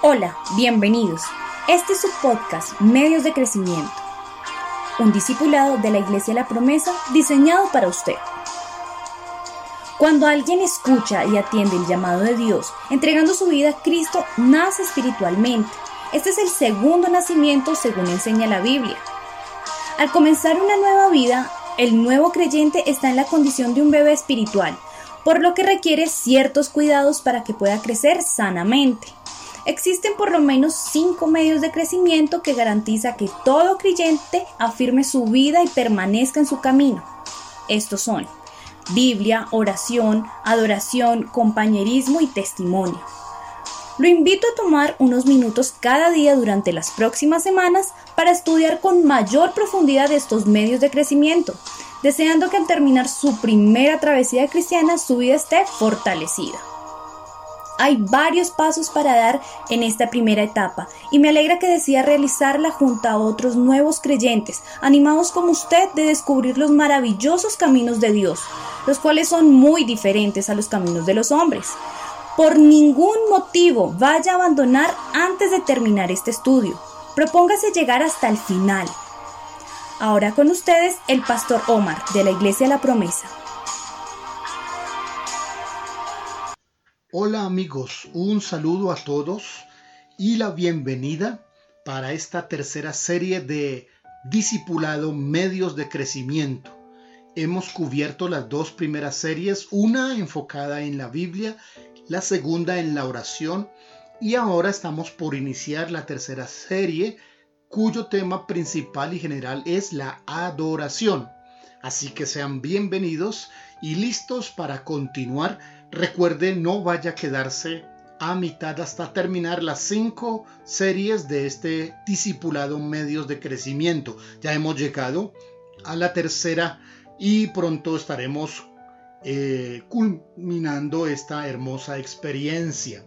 Hola, bienvenidos. Este es su podcast Medios de Crecimiento, un discipulado de la Iglesia La Promesa diseñado para usted. Cuando alguien escucha y atiende el llamado de Dios, entregando su vida a Cristo, nace espiritualmente. Este es el segundo nacimiento según enseña la Biblia. Al comenzar una nueva vida, el nuevo creyente está en la condición de un bebé espiritual, por lo que requiere ciertos cuidados para que pueda crecer sanamente. Existen por lo menos cinco medios de crecimiento que garantiza que todo creyente afirme su vida y permanezca en su camino. Estos son Biblia, oración, adoración, compañerismo y testimonio. Lo invito a tomar unos minutos cada día durante las próximas semanas para estudiar con mayor profundidad estos medios de crecimiento, deseando que al terminar su primera travesía cristiana su vida esté fortalecida. Hay varios pasos para dar en esta primera etapa y me alegra que decida realizarla junto a otros nuevos creyentes, animados como usted de descubrir los maravillosos caminos de Dios, los cuales son muy diferentes a los caminos de los hombres. Por ningún motivo vaya a abandonar antes de terminar este estudio. Propóngase llegar hasta el final. Ahora con ustedes el pastor Omar de la Iglesia La Promesa. Hola amigos, un saludo a todos y la bienvenida para esta tercera serie de Discipulado Medios de Crecimiento. Hemos cubierto las dos primeras series, una enfocada en la Biblia, la segunda en la oración y ahora estamos por iniciar la tercera serie cuyo tema principal y general es la adoración. Así que sean bienvenidos y listos para continuar Recuerde, no vaya a quedarse a mitad hasta terminar las cinco series de este discipulado medios de crecimiento. Ya hemos llegado a la tercera y pronto estaremos eh, culminando esta hermosa experiencia.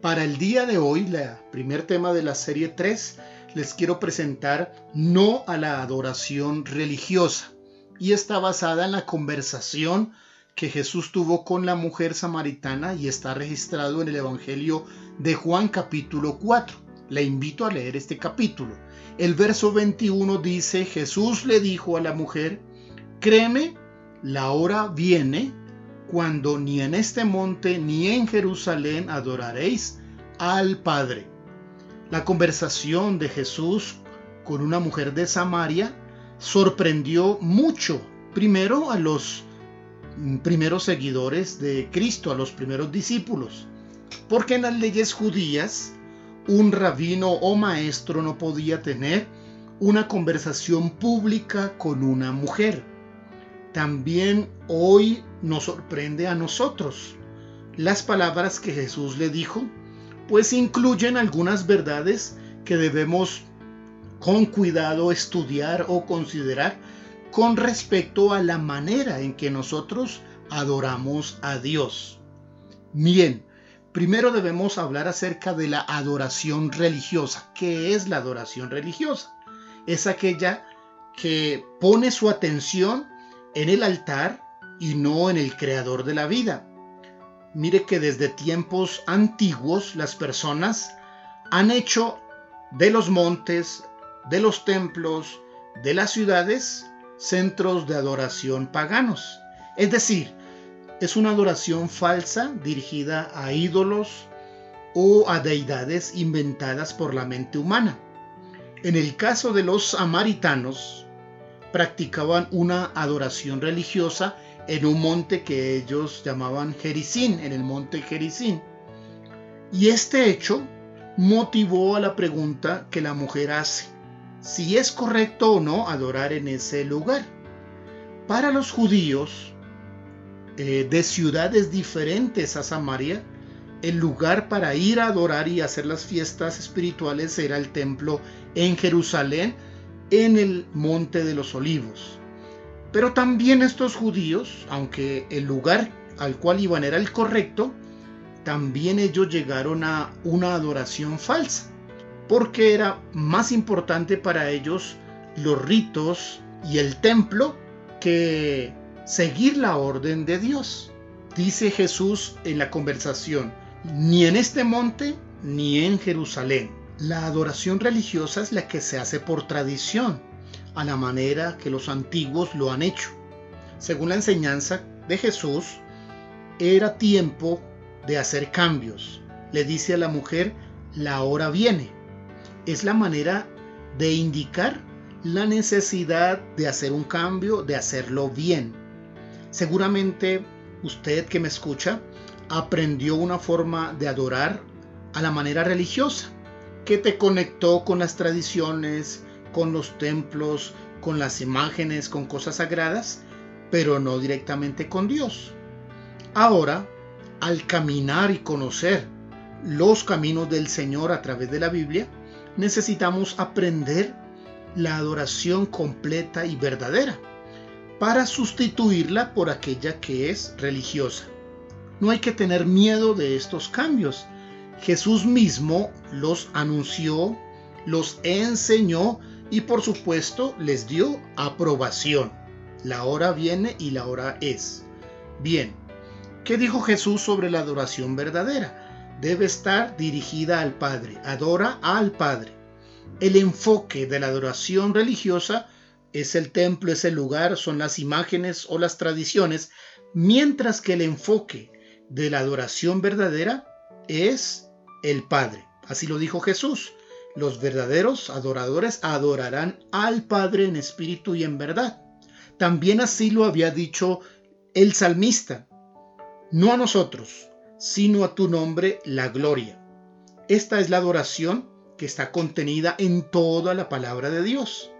Para el día de hoy, el primer tema de la serie 3, les quiero presentar No a la adoración religiosa y está basada en la conversación que Jesús tuvo con la mujer samaritana y está registrado en el Evangelio de Juan capítulo 4. Le invito a leer este capítulo. El verso 21 dice, Jesús le dijo a la mujer, créeme, la hora viene cuando ni en este monte ni en Jerusalén adoraréis al Padre. La conversación de Jesús con una mujer de Samaria sorprendió mucho, primero a los primeros seguidores de Cristo, a los primeros discípulos. Porque en las leyes judías, un rabino o maestro no podía tener una conversación pública con una mujer. También hoy nos sorprende a nosotros las palabras que Jesús le dijo, pues incluyen algunas verdades que debemos con cuidado estudiar o considerar con respecto a la manera en que nosotros adoramos a Dios. Bien, primero debemos hablar acerca de la adoración religiosa. ¿Qué es la adoración religiosa? Es aquella que pone su atención en el altar y no en el creador de la vida. Mire que desde tiempos antiguos las personas han hecho de los montes, de los templos, de las ciudades, centros de adoración paganos. Es decir, es una adoración falsa dirigida a ídolos o a deidades inventadas por la mente humana. En el caso de los samaritanos, practicaban una adoración religiosa en un monte que ellos llamaban Jericín, en el monte Jericín. Y este hecho motivó a la pregunta que la mujer hace si es correcto o no adorar en ese lugar. Para los judíos eh, de ciudades diferentes a Samaria, el lugar para ir a adorar y hacer las fiestas espirituales era el templo en Jerusalén, en el Monte de los Olivos. Pero también estos judíos, aunque el lugar al cual iban era el correcto, también ellos llegaron a una adoración falsa porque era más importante para ellos los ritos y el templo que seguir la orden de Dios. Dice Jesús en la conversación, ni en este monte ni en Jerusalén. La adoración religiosa es la que se hace por tradición, a la manera que los antiguos lo han hecho. Según la enseñanza de Jesús, era tiempo de hacer cambios. Le dice a la mujer, la hora viene. Es la manera de indicar la necesidad de hacer un cambio, de hacerlo bien. Seguramente usted que me escucha aprendió una forma de adorar a la manera religiosa, que te conectó con las tradiciones, con los templos, con las imágenes, con cosas sagradas, pero no directamente con Dios. Ahora, al caminar y conocer los caminos del Señor a través de la Biblia, necesitamos aprender la adoración completa y verdadera para sustituirla por aquella que es religiosa. No hay que tener miedo de estos cambios. Jesús mismo los anunció, los enseñó y por supuesto les dio aprobación. La hora viene y la hora es. Bien, ¿qué dijo Jesús sobre la adoración verdadera? Debe estar dirigida al Padre, adora al Padre. El enfoque de la adoración religiosa es el templo, es el lugar, son las imágenes o las tradiciones, mientras que el enfoque de la adoración verdadera es el Padre. Así lo dijo Jesús. Los verdaderos adoradores adorarán al Padre en espíritu y en verdad. También así lo había dicho el salmista. No a nosotros, sino a tu nombre la gloria. Esta es la adoración que está contenida en toda la palabra de Dios.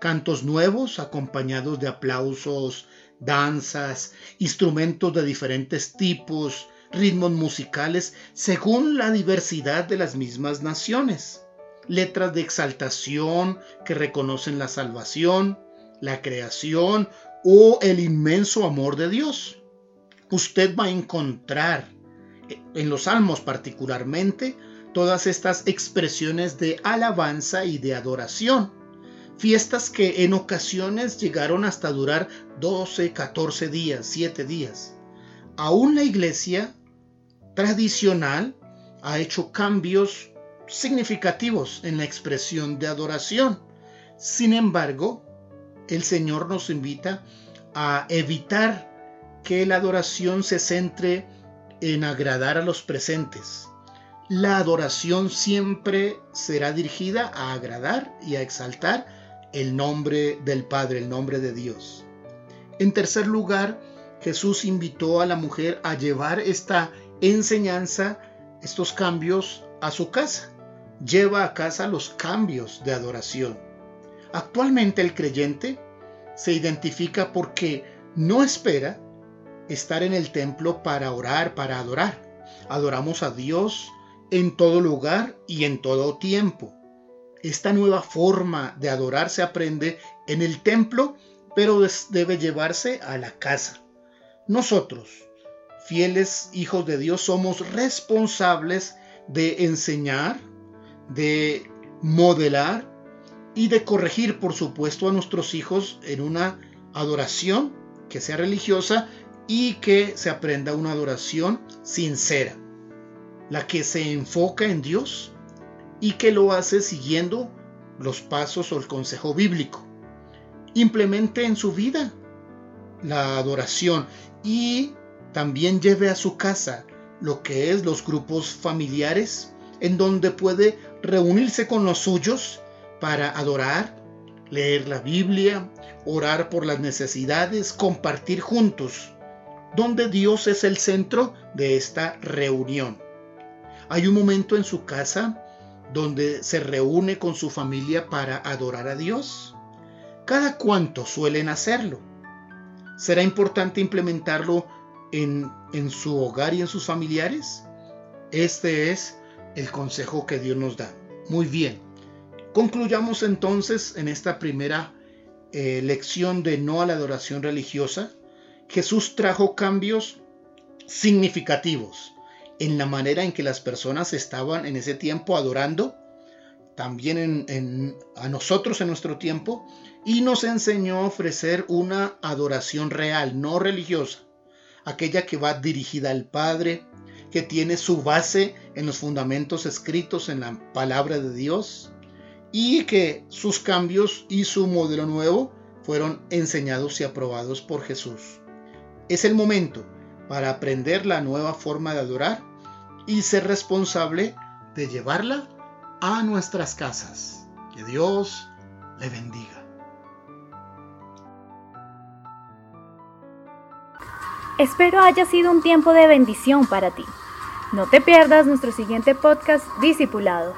Cantos nuevos acompañados de aplausos, danzas, instrumentos de diferentes tipos, ritmos musicales según la diversidad de las mismas naciones, letras de exaltación que reconocen la salvación, la creación o el inmenso amor de Dios. Usted va a encontrar en los salmos particularmente todas estas expresiones de alabanza y de adoración Fiestas que en ocasiones llegaron hasta durar 12, 14 días, 7 días. Aún la iglesia tradicional ha hecho cambios significativos en la expresión de adoración. Sin embargo, el Señor nos invita a evitar que la adoración se centre en agradar a los presentes. La adoración siempre será dirigida a agradar y a exaltar el nombre del Padre, el nombre de Dios. En tercer lugar, Jesús invitó a la mujer a llevar esta enseñanza, estos cambios a su casa. Lleva a casa los cambios de adoración. Actualmente el creyente se identifica porque no espera estar en el templo para orar, para adorar. Adoramos a Dios en todo lugar y en todo tiempo. Esta nueva forma de adorar se aprende en el templo, pero debe llevarse a la casa. Nosotros, fieles hijos de Dios, somos responsables de enseñar, de modelar y de corregir, por supuesto, a nuestros hijos en una adoración que sea religiosa y que se aprenda una adoración sincera, la que se enfoca en Dios y que lo hace siguiendo los pasos o el consejo bíblico. Implemente en su vida la adoración y también lleve a su casa lo que es los grupos familiares en donde puede reunirse con los suyos para adorar, leer la Biblia, orar por las necesidades, compartir juntos, donde Dios es el centro de esta reunión. Hay un momento en su casa donde se reúne con su familia para adorar a Dios? ¿Cada cuánto suelen hacerlo? ¿Será importante implementarlo en, en su hogar y en sus familiares? Este es el consejo que Dios nos da. Muy bien. Concluyamos entonces en esta primera eh, lección de no a la adoración religiosa. Jesús trajo cambios significativos en la manera en que las personas estaban en ese tiempo adorando, también en, a nosotros en nuestro tiempo, y nos enseñó a ofrecer una adoración real, no religiosa, aquella que va dirigida al Padre, que tiene su base en los fundamentos escritos en la palabra de Dios y que sus cambios y su modelo nuevo fueron enseñados y aprobados por Jesús. Es el momento para aprender la nueva forma de adorar y ser responsable de llevarla a nuestras casas. Que Dios le bendiga. Espero haya sido un tiempo de bendición para ti. No te pierdas nuestro siguiente podcast Discipulado.